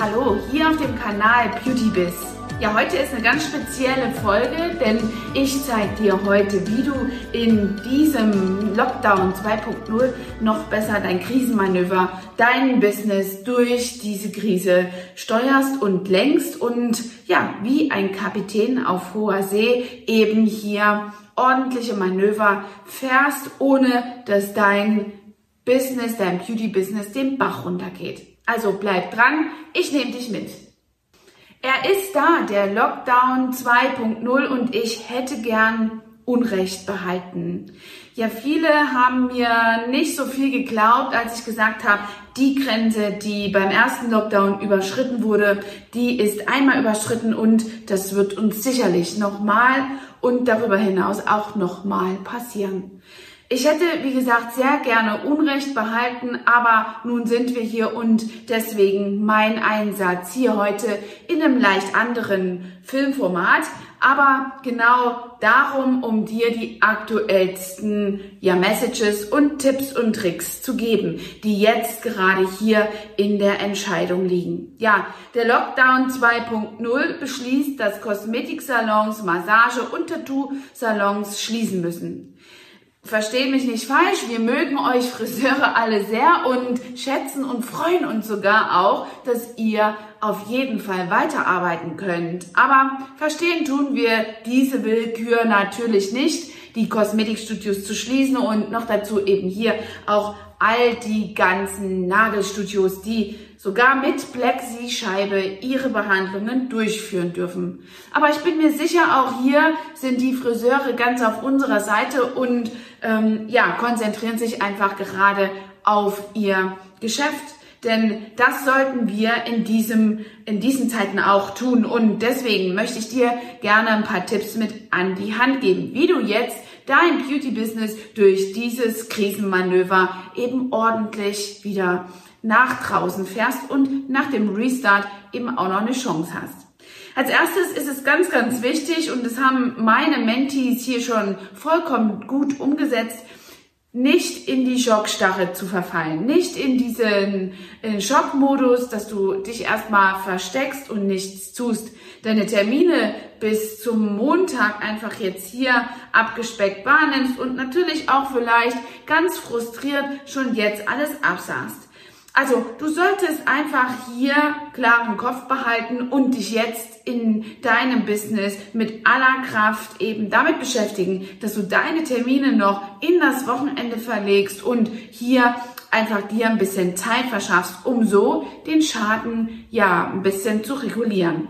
Hallo, hier auf dem Kanal Beauty Biz. Ja, heute ist eine ganz spezielle Folge, denn ich zeige dir heute, wie du in diesem Lockdown 2.0 noch besser dein Krisenmanöver, dein Business durch diese Krise steuerst und lenkst und ja, wie ein Kapitän auf hoher See eben hier ordentliche Manöver fährst, ohne dass dein Business, dein Beauty-Business den Bach runtergeht. Also bleib dran, ich nehme dich mit. Er ist da, der Lockdown 2.0 und ich hätte gern Unrecht behalten. Ja, viele haben mir nicht so viel geglaubt, als ich gesagt habe, die Grenze, die beim ersten Lockdown überschritten wurde, die ist einmal überschritten und das wird uns sicherlich nochmal und darüber hinaus auch nochmal passieren. Ich hätte, wie gesagt, sehr gerne Unrecht behalten, aber nun sind wir hier und deswegen mein Einsatz hier heute in einem leicht anderen Filmformat, aber genau darum, um dir die aktuellsten ja, Messages und Tipps und Tricks zu geben, die jetzt gerade hier in der Entscheidung liegen. Ja, der Lockdown 2.0 beschließt, dass Kosmetiksalons, Massage und Tattoo-Salons schließen müssen. Versteht mich nicht falsch, wir mögen euch Friseure alle sehr und schätzen und freuen uns sogar auch, dass ihr auf jeden Fall weiterarbeiten könnt. Aber verstehen tun wir diese Willkür natürlich nicht, die Kosmetikstudios zu schließen und noch dazu eben hier auch all die ganzen Nagelstudios, die sogar mit Black Sea Scheibe ihre Behandlungen durchführen dürfen. Aber ich bin mir sicher, auch hier sind die Friseure ganz auf unserer Seite und ähm, ja, konzentrieren sich einfach gerade auf ihr Geschäft. Denn das sollten wir in, diesem, in diesen Zeiten auch tun. Und deswegen möchte ich dir gerne ein paar Tipps mit an die Hand geben, wie du jetzt dein Beauty-Business durch dieses Krisenmanöver eben ordentlich wieder nach draußen fährst und nach dem Restart eben auch noch eine Chance hast. Als erstes ist es ganz, ganz wichtig und das haben meine Mentees hier schon vollkommen gut umgesetzt, nicht in die Schockstarre zu verfallen, nicht in diesen in Schockmodus, dass du dich erstmal versteckst und nichts tust, deine Termine bis zum Montag einfach jetzt hier abgespeckt wahrnimmst und natürlich auch vielleicht ganz frustriert schon jetzt alles absahst. Also du solltest einfach hier klaren Kopf behalten und dich jetzt in deinem Business mit aller Kraft eben damit beschäftigen, dass du deine Termine noch in das Wochenende verlegst und hier einfach dir ein bisschen Zeit verschaffst, um so den Schaden ja ein bisschen zu regulieren.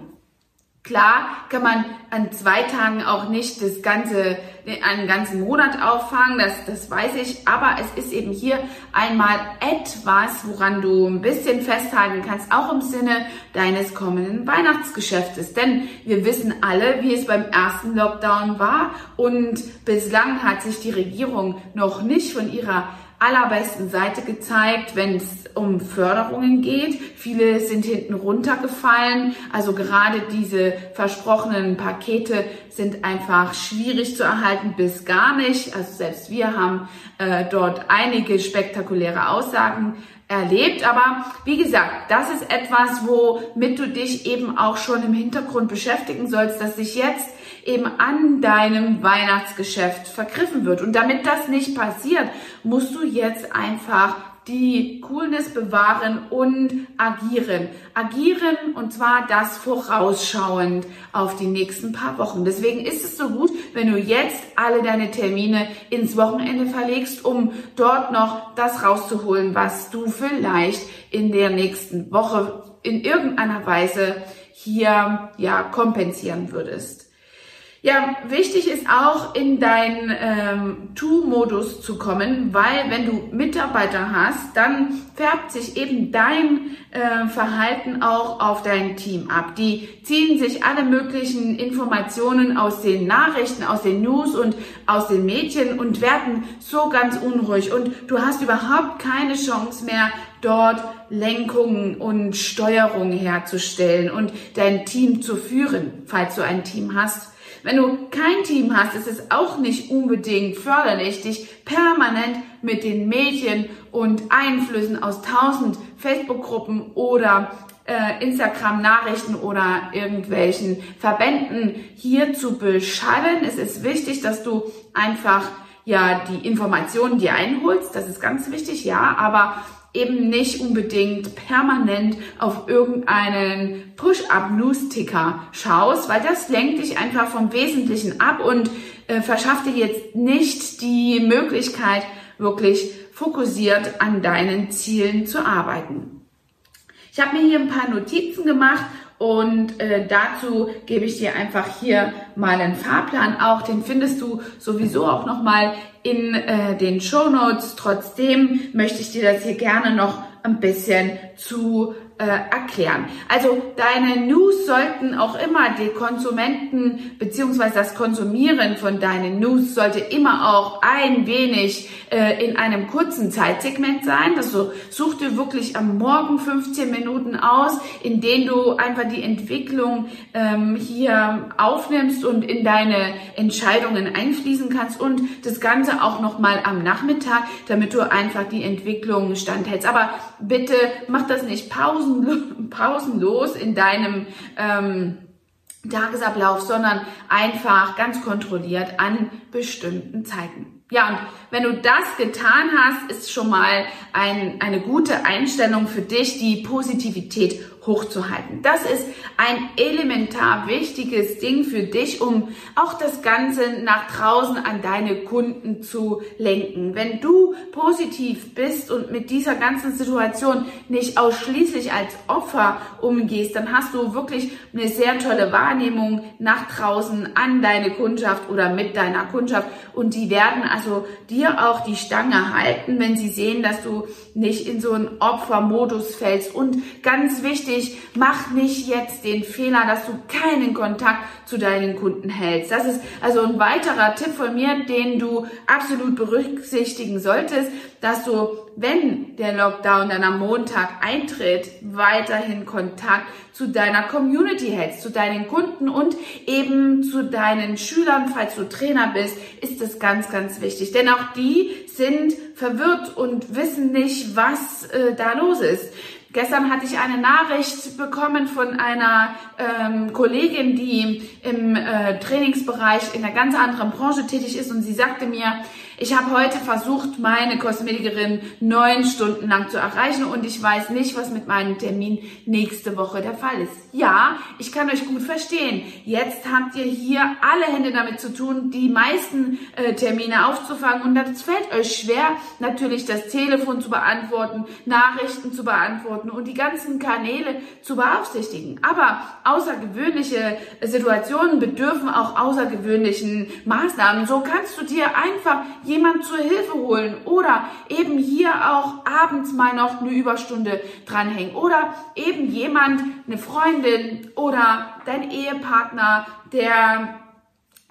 Klar kann man an zwei Tagen auch nicht das ganze, einen ganzen Monat auffangen, das, das weiß ich, aber es ist eben hier einmal etwas, woran du ein bisschen festhalten kannst, auch im Sinne deines kommenden Weihnachtsgeschäftes. Denn wir wissen alle, wie es beim ersten Lockdown war und bislang hat sich die Regierung noch nicht von ihrer allerbesten Seite gezeigt, wenn es um Förderungen geht. Viele sind hinten runtergefallen. Also gerade diese versprochenen Pakete sind einfach schwierig zu erhalten bis gar nicht. Also selbst wir haben äh, dort einige spektakuläre Aussagen erlebt. Aber wie gesagt, das ist etwas, womit du dich eben auch schon im Hintergrund beschäftigen sollst, dass sich jetzt eben an deinem Weihnachtsgeschäft vergriffen wird. Und damit das nicht passiert, musst du jetzt einfach die Coolness bewahren und agieren. Agieren und zwar das vorausschauend auf die nächsten paar Wochen. Deswegen ist es so gut, wenn du jetzt alle deine Termine ins Wochenende verlegst, um dort noch das rauszuholen, was du vielleicht in der nächsten Woche in irgendeiner Weise hier ja kompensieren würdest. Ja, wichtig ist auch in deinen ähm, To-Modus zu kommen, weil wenn du Mitarbeiter hast, dann färbt sich eben dein äh, Verhalten auch auf dein Team ab. Die ziehen sich alle möglichen Informationen aus den Nachrichten, aus den News und aus den Medien und werden so ganz unruhig und du hast überhaupt keine Chance mehr, dort Lenkung und Steuerung herzustellen und dein Team zu führen, falls du ein Team hast. Wenn du kein Team hast, ist es auch nicht unbedingt förderlich, dich permanent mit den Medien und Einflüssen aus tausend Facebook-Gruppen oder äh, Instagram-Nachrichten oder irgendwelchen Verbänden hier zu beschallen. Es ist wichtig, dass du einfach ja die Informationen dir einholst. Das ist ganz wichtig, ja, aber eben nicht unbedingt permanent auf irgendeinen Push-Up-News-Ticker schaust, weil das lenkt dich einfach vom Wesentlichen ab und äh, verschafft dir jetzt nicht die Möglichkeit, wirklich fokussiert an deinen Zielen zu arbeiten. Ich habe mir hier ein paar Notizen gemacht und äh, dazu gebe ich dir einfach hier mal einen Fahrplan auch. Den findest du sowieso auch nochmal in äh, den Show Notes. Trotzdem möchte ich dir das hier gerne noch ein bisschen zu äh, erklären. Also deine News sollten auch immer die Konsumenten beziehungsweise das Konsumieren von deinen News sollte immer auch ein wenig äh, in einem kurzen Zeitsegment sein. Also such dir wirklich am Morgen 15 Minuten aus, in denen du einfach die Entwicklung ähm, hier aufnimmst und in deine Entscheidungen einfließen kannst und das Ganze auch nochmal am Nachmittag, damit du einfach die Entwicklung standhältst. Aber bitte mach das nicht pausen, pausenlos in deinem ähm, Tagesablauf, sondern einfach ganz kontrolliert an bestimmten Zeiten. Ja, und wenn du das getan hast, ist schon mal ein, eine gute Einstellung für dich, die Positivität hochzuhalten. Das ist ein elementar wichtiges Ding für dich, um auch das Ganze nach draußen an deine Kunden zu lenken. Wenn du positiv bist und mit dieser ganzen Situation nicht ausschließlich als Opfer umgehst, dann hast du wirklich eine sehr tolle Wahrnehmung nach draußen an deine Kundschaft oder mit deiner Kundschaft und die werden also dir auch die Stange halten, wenn sie sehen, dass du nicht in so einen Opfermodus fällst. Und ganz wichtig, mach nicht jetzt den Fehler, dass du keinen Kontakt zu deinen Kunden hältst. Das ist also ein weiterer Tipp von mir, den du absolut berücksichtigen solltest, dass du, wenn der Lockdown dann am Montag eintritt, weiterhin Kontakt zu deiner Community hältst, zu deinen Kunden und eben zu deinen Schülern, falls du Trainer bist, ist das ganz, ganz wichtig. Denn auch die sind verwirrt und wissen nicht, was äh, da los ist. Gestern hatte ich eine Nachricht bekommen von einer ähm, Kollegin, die im äh, Trainingsbereich in einer ganz anderen Branche tätig ist und sie sagte mir, ich habe heute versucht, meine Kosmetikerin neun Stunden lang zu erreichen und ich weiß nicht, was mit meinem Termin nächste Woche der Fall ist. Ja, ich kann euch gut verstehen. Jetzt habt ihr hier alle Hände damit zu tun, die meisten äh, Termine aufzufangen und das fällt euch schwer, natürlich das Telefon zu beantworten, Nachrichten zu beantworten und die ganzen Kanäle zu beaufsichtigen. Aber außergewöhnliche Situationen bedürfen auch außergewöhnlichen Maßnahmen. So kannst du dir einfach jemand zur Hilfe holen oder eben hier auch abends mal noch eine Überstunde dranhängen oder eben jemand, eine Freundin oder dein Ehepartner, der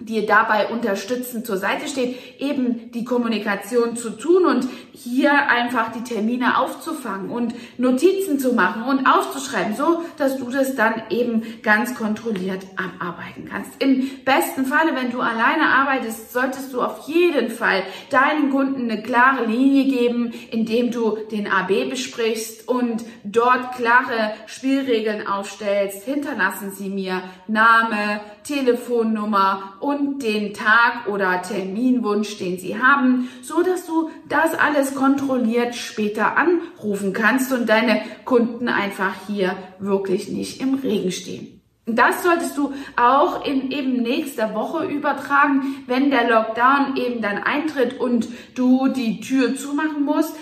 dir dabei unterstützend zur Seite steht, eben die Kommunikation zu tun und hier einfach die Termine aufzufangen und Notizen zu machen und aufzuschreiben, so dass du das dann eben ganz kontrolliert abarbeiten kannst. Im besten Falle, wenn du alleine arbeitest, solltest du auf jeden Fall deinen Kunden eine klare Linie geben, indem du den AB besprichst und dort klare Spielregeln aufstellst. Hinterlassen sie mir Name, Telefonnummer und den Tag oder Terminwunsch, den Sie haben, so dass du das alles kontrolliert später anrufen kannst und deine Kunden einfach hier wirklich nicht im Regen stehen. Das solltest du auch in eben nächster Woche übertragen, wenn der Lockdown eben dann eintritt und du die Tür zumachen musst.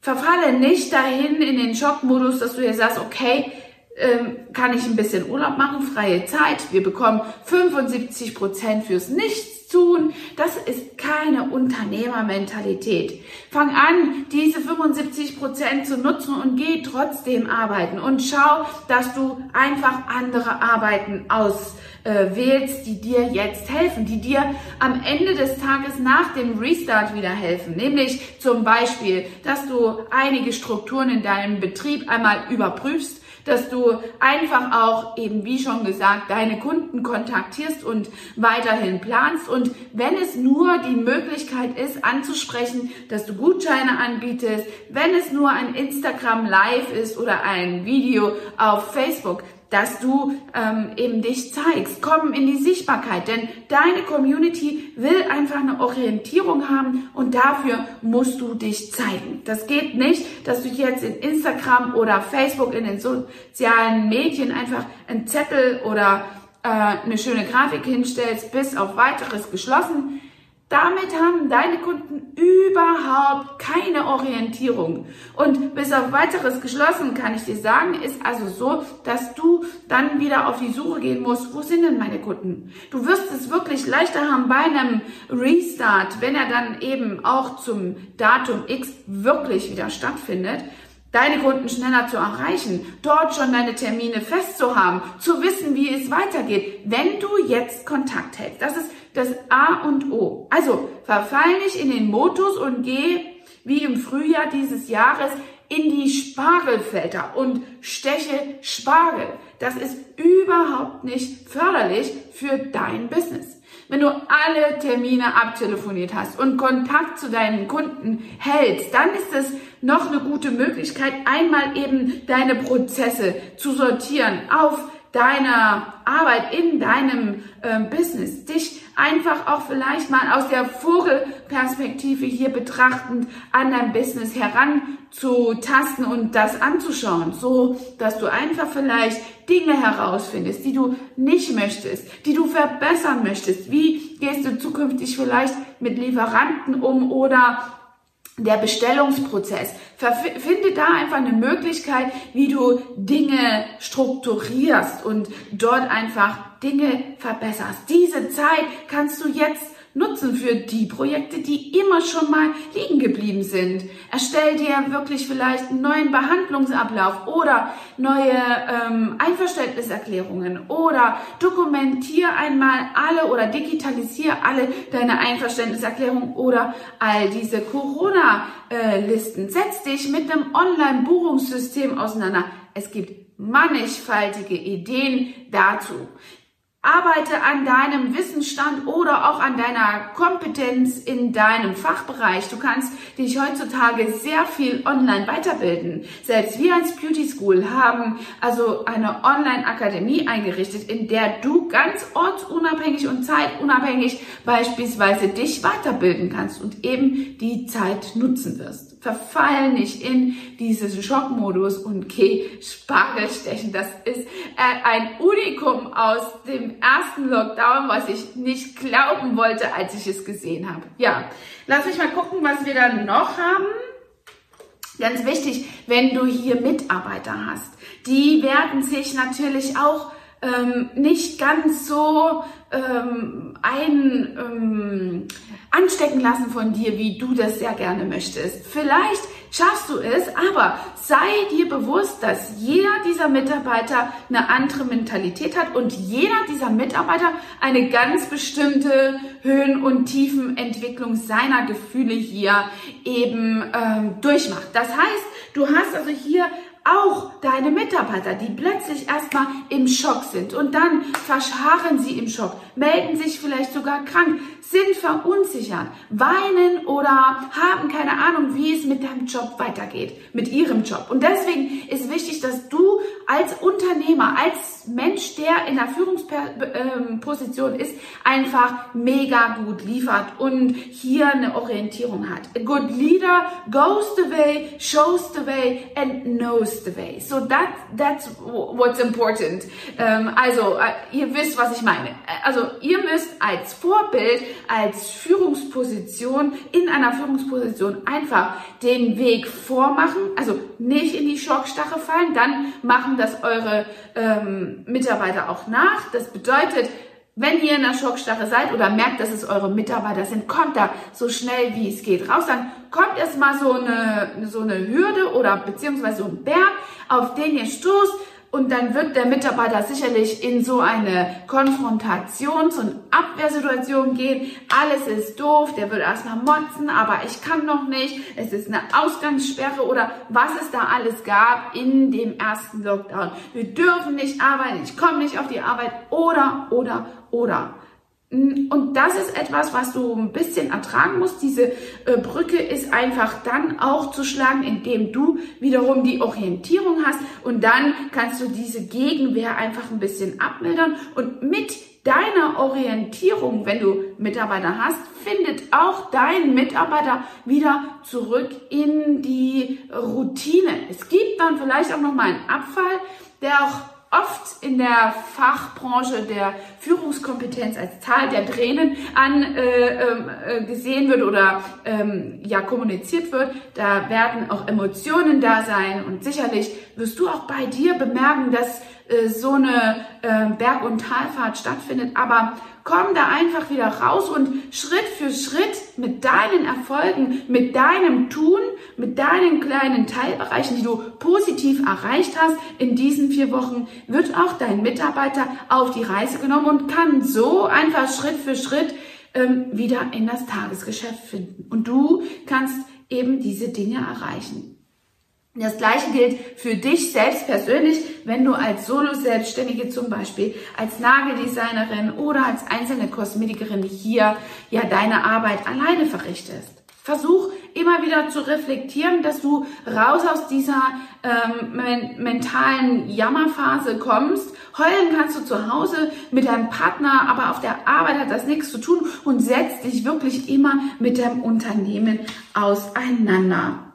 Verfalle nicht dahin in den Schockmodus, dass du dir sagst, okay, ähm, kann ich ein bisschen Urlaub machen, freie Zeit. Wir bekommen 75 Prozent fürs Nichtstun. Das ist keine Unternehmermentalität. Fang an, diese 75 Prozent zu nutzen und geh trotzdem arbeiten und schau, dass du einfach andere Arbeiten aus äh, wählst, die dir jetzt helfen, die dir am Ende des Tages nach dem Restart wieder helfen. Nämlich zum Beispiel, dass du einige Strukturen in deinem Betrieb einmal überprüfst, dass du einfach auch eben, wie schon gesagt, deine Kunden kontaktierst und weiterhin planst. Und wenn es nur die Möglichkeit ist, anzusprechen, dass du Gutscheine anbietest, wenn es nur ein Instagram Live ist oder ein Video auf Facebook, dass du ähm, eben dich zeigst. Komm in die Sichtbarkeit, denn deine Community will einfach eine Orientierung haben und dafür musst du dich zeigen. Das geht nicht, dass du jetzt in Instagram oder Facebook in den sozialen Medien einfach einen Zettel oder äh, eine schöne Grafik hinstellst, bis auf weiteres geschlossen. Damit haben deine Kunden überhaupt keine Orientierung. Und bis auf weiteres geschlossen kann ich dir sagen, ist also so, dass du dann wieder auf die Suche gehen musst, wo sind denn meine Kunden? Du wirst es wirklich leichter haben bei einem Restart, wenn er dann eben auch zum Datum X wirklich wieder stattfindet, deine Kunden schneller zu erreichen, dort schon deine Termine festzuhaben, zu wissen, wie es weitergeht, wenn du jetzt Kontakt hältst. Das ist das A und O. Also verfall nicht in den Modus und geh wie im Frühjahr dieses Jahres in die Spargelfelder und steche Spargel. Das ist überhaupt nicht förderlich für dein Business. Wenn du alle Termine abtelefoniert hast und Kontakt zu deinen Kunden hältst, dann ist es noch eine gute Möglichkeit, einmal eben deine Prozesse zu sortieren auf deiner Arbeit in deinem äh, Business, dich einfach auch vielleicht mal aus der Vogelperspektive hier betrachtend an dein Business heranzutasten und das anzuschauen, so dass du einfach vielleicht Dinge herausfindest, die du nicht möchtest, die du verbessern möchtest. Wie gehst du zukünftig vielleicht mit Lieferanten um oder der Bestellungsprozess. Finde da einfach eine Möglichkeit, wie du Dinge strukturierst und dort einfach Dinge verbesserst. Diese Zeit kannst du jetzt nutzen für die Projekte, die immer schon mal liegen geblieben sind. Erstell dir wirklich vielleicht einen neuen Behandlungsablauf oder neue ähm, Einverständniserklärungen oder dokumentier einmal alle oder digitalisier alle deine Einverständniserklärungen oder all diese Corona-Listen. Setz dich mit einem Online-Buchungssystem auseinander. Es gibt mannigfaltige Ideen dazu. Arbeite an deinem Wissensstand oder auch an deiner Kompetenz in deinem Fachbereich. Du kannst dich heutzutage sehr viel online weiterbilden. Selbst wir als Beauty School haben also eine Online-Akademie eingerichtet, in der du ganz ortsunabhängig und zeitunabhängig beispielsweise dich weiterbilden kannst und eben die Zeit nutzen wirst verfall nicht in diesen Schockmodus und geh Spargel stechen. Das ist äh, ein Unikum aus dem ersten Lockdown, was ich nicht glauben wollte, als ich es gesehen habe. Ja, lass mich mal gucken, was wir dann noch haben. Ganz wichtig, wenn du hier Mitarbeiter hast, die werden sich natürlich auch ähm, nicht ganz so ähm, ein ähm, anstecken lassen von dir, wie du das sehr gerne möchtest. Vielleicht schaffst du es, aber sei dir bewusst, dass jeder dieser Mitarbeiter eine andere Mentalität hat und jeder dieser Mitarbeiter eine ganz bestimmte Höhen- und Tiefenentwicklung seiner Gefühle hier eben ähm, durchmacht. Das heißt, du hast also hier auch deine Mitarbeiter, die plötzlich erstmal im Schock sind und dann verschharren sie im Schock, melden sich vielleicht sogar krank, sind verunsichert, weinen oder haben keine Ahnung, wie es mit deinem Job weitergeht, mit ihrem Job. Und deswegen ist wichtig, dass du als Unternehmer, als Mensch, der in der Führungsposition ist, einfach mega gut liefert und hier eine Orientierung hat. A good leader goes the way, shows the way and knows the way. So that, that's what's important. Ähm, also, äh, ihr wisst, was ich meine. Also, ihr müsst als Vorbild als Führungsposition, in einer Führungsposition einfach den Weg vormachen, also nicht in die Schockstache fallen, dann machen das eure ähm, Mitarbeiter auch nach. Das bedeutet, wenn ihr in der Schockstache seid oder merkt, dass es eure Mitarbeiter sind, kommt da so schnell wie es geht raus. Dann kommt erstmal so eine, so eine Hürde oder beziehungsweise so ein Berg, auf den ihr stoßt, und dann wird der Mitarbeiter sicherlich in so eine Konfrontations- und Abwehrsituation gehen. Alles ist doof, der wird erstmal motzen, aber ich kann noch nicht. Es ist eine Ausgangssperre oder was es da alles gab in dem ersten Lockdown. Wir dürfen nicht arbeiten, ich komme nicht auf die Arbeit oder, oder, oder. Und das ist etwas, was du ein bisschen ertragen musst. Diese äh, Brücke ist einfach dann auch zu schlagen, indem du wiederum die Orientierung hast und dann kannst du diese Gegenwehr einfach ein bisschen abmildern und mit deiner Orientierung, wenn du Mitarbeiter hast, findet auch dein Mitarbeiter wieder zurück in die Routine. Es gibt dann vielleicht auch noch mal einen Abfall, der auch oft in der Fachbranche der Führungskompetenz als Zahl der Tränen angesehen äh, äh, wird oder ähm, ja kommuniziert wird. Da werden auch Emotionen da sein und sicherlich wirst du auch bei dir bemerken, dass äh, so eine äh, Berg- und Talfahrt stattfindet. Aber komm da einfach wieder raus und Schritt für Schritt mit deinen Erfolgen, mit deinem Tun, mit deinen kleinen Teilbereichen, die du positiv erreicht hast in diesen vier Wochen, wird auch dein Mitarbeiter auf die Reise genommen und kann so einfach Schritt für Schritt ähm, wieder in das Tagesgeschäft finden. Und du kannst eben diese Dinge erreichen. Das gleiche gilt für dich selbst persönlich, wenn du als Solo-Selbstständige zum Beispiel, als Nageldesignerin oder als einzelne Kosmetikerin hier ja deine Arbeit alleine verrichtest. Versuch immer wieder zu reflektieren, dass du raus aus dieser ähm, men mentalen Jammerphase kommst. Heulen kannst du zu Hause mit deinem Partner, aber auf der Arbeit hat das nichts zu tun und setzt dich wirklich immer mit deinem Unternehmen auseinander.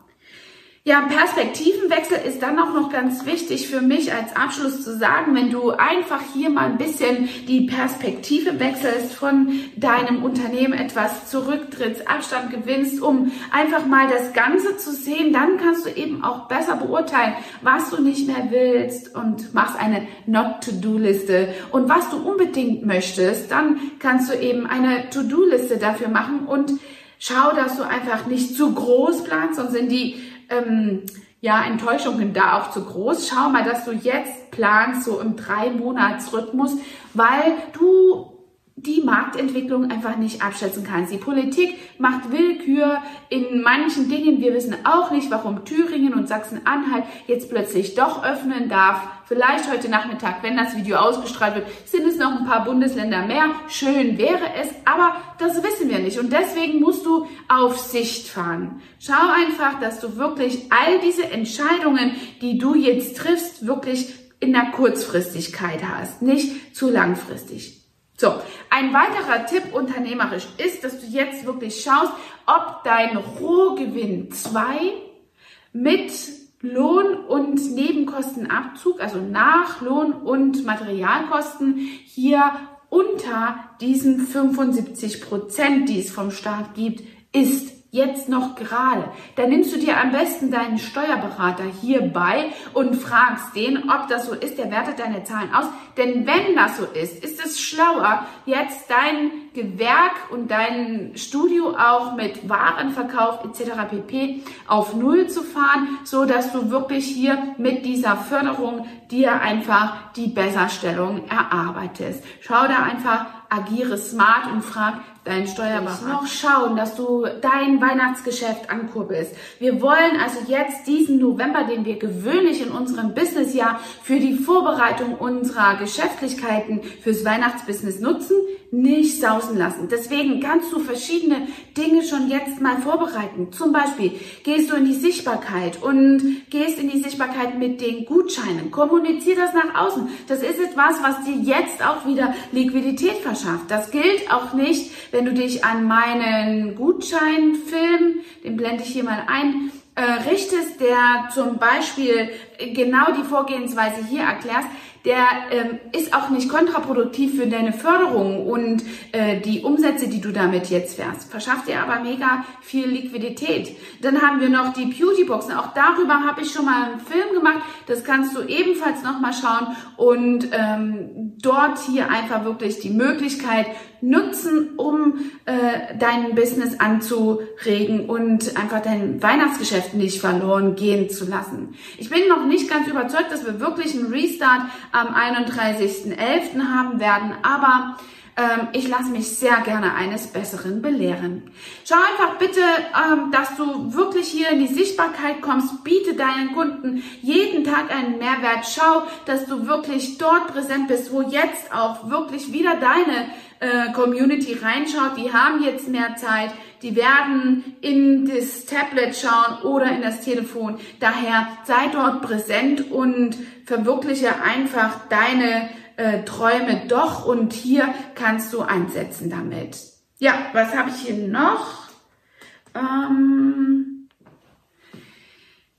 Ja, Perspektivenwechsel ist dann auch noch ganz wichtig für mich als Abschluss zu sagen, wenn du einfach hier mal ein bisschen die Perspektive wechselst, von deinem Unternehmen etwas zurücktrittst, Abstand gewinnst, um einfach mal das Ganze zu sehen, dann kannst du eben auch besser beurteilen, was du nicht mehr willst und machst eine Not-to-Do-Liste. Und was du unbedingt möchtest, dann kannst du eben eine To-Do-Liste dafür machen und schau, dass du einfach nicht zu groß planst, sonst sind die ähm, ja, Enttäuschungen da auch zu groß. Schau mal, dass du jetzt planst, so im Drei-Monats-Rhythmus, weil du die Marktentwicklung einfach nicht abschätzen kannst. Die Politik macht Willkür in manchen Dingen. Wir wissen auch nicht, warum Thüringen und Sachsen-Anhalt jetzt plötzlich doch öffnen darf. Vielleicht heute Nachmittag, wenn das Video ausgestrahlt wird, sind es noch ein paar Bundesländer mehr. Schön wäre es, aber das wissen wir nicht. Und deswegen musst du auf Sicht fahren. Schau einfach, dass du wirklich all diese Entscheidungen, die du jetzt triffst, wirklich in der Kurzfristigkeit hast, nicht zu langfristig. So, ein weiterer Tipp unternehmerisch ist, dass du jetzt wirklich schaust, ob dein Rohgewinn 2 mit Lohn- und Nebenkostenabzug, also nach Lohn- und Materialkosten, hier unter diesen 75 Prozent, die es vom Staat gibt, ist jetzt noch gerade, dann nimmst du dir am besten deinen Steuerberater hierbei und fragst den, ob das so ist. Der wertet deine Zahlen aus. Denn wenn das so ist, ist es schlauer, jetzt dein Gewerk und dein Studio auch mit Warenverkauf etc. pp. auf Null zu fahren, so dass du wirklich hier mit dieser Förderung dir einfach die Besserstellung erarbeitest. Schau da einfach, agiere smart und frag, deinen Steuerberater. noch schauen, dass du dein Weihnachtsgeschäft ankurbelst. Wir wollen also jetzt diesen November, den wir gewöhnlich in unserem Businessjahr für die Vorbereitung unserer Geschäftlichkeiten fürs Weihnachtsbusiness nutzen, nicht sausen lassen. Deswegen kannst du verschiedene Dinge schon jetzt mal vorbereiten. Zum Beispiel gehst du in die Sichtbarkeit und gehst in die Sichtbarkeit mit den Gutscheinen. Kommunizier das nach außen. Das ist etwas, was dir jetzt auch wieder Liquidität verschafft. Das gilt auch nicht, wenn du dich an meinen Gutscheinfilm, den blende ich hier mal ein, äh, richtest, der zum Beispiel genau die Vorgehensweise hier erklärst, der ähm, ist auch nicht kontraproduktiv für deine Förderung und äh, die Umsätze, die du damit jetzt fährst. Verschafft dir aber mega viel Liquidität. Dann haben wir noch die Beautyboxen. Auch darüber habe ich schon mal einen Film gemacht. Das kannst du ebenfalls nochmal schauen und ähm, dort hier einfach wirklich die Möglichkeit nutzen, um äh, dein Business anzuregen und einfach dein Weihnachtsgeschäft nicht verloren gehen zu lassen. Ich bin noch nicht ganz überzeugt, dass wir wirklich einen Restart am 31.11. haben werden, aber ähm, ich lasse mich sehr gerne eines Besseren belehren. Schau einfach bitte, ähm, dass du wirklich hier in die Sichtbarkeit kommst. Biete deinen Kunden jeden Tag einen Mehrwert. Schau, dass du wirklich dort präsent bist, wo jetzt auch wirklich wieder deine äh, Community reinschaut. Die haben jetzt mehr Zeit. Die werden in das Tablet schauen oder in das Telefon. Daher sei dort präsent und verwirkliche einfach deine äh, Träume doch und hier kannst du ansetzen damit. Ja, was habe ich hier noch? Ähm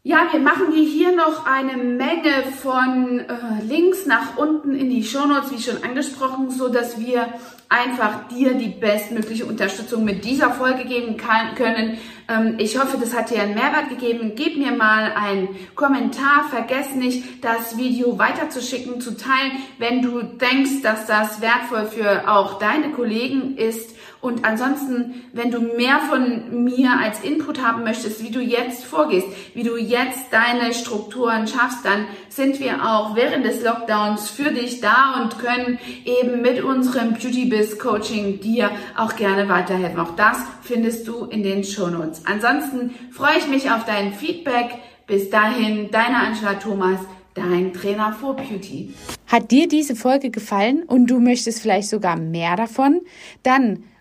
ja, wir machen dir hier noch eine Menge von äh, Links nach unten in die Shownotes, wie schon angesprochen, so dass wir einfach dir die bestmögliche Unterstützung mit dieser Folge geben kann, können. Ähm, ich hoffe, das hat dir einen Mehrwert gegeben. Gib mir mal einen Kommentar. Vergiss nicht, das Video weiterzuschicken, zu teilen, wenn du denkst, dass das wertvoll für auch deine Kollegen ist. Und ansonsten, wenn du mehr von mir als Input haben möchtest, wie du jetzt vorgehst, wie du jetzt deine Strukturen schaffst, dann sind wir auch während des Lockdowns für dich da und können eben mit unserem Beauty Biz Coaching dir auch gerne weiterhelfen. Auch das findest du in den Show Notes. Ansonsten freue ich mich auf dein Feedback. Bis dahin, deine Angela Thomas dein Trainer for Beauty. Hat dir diese Folge gefallen und du möchtest vielleicht sogar mehr davon? Dann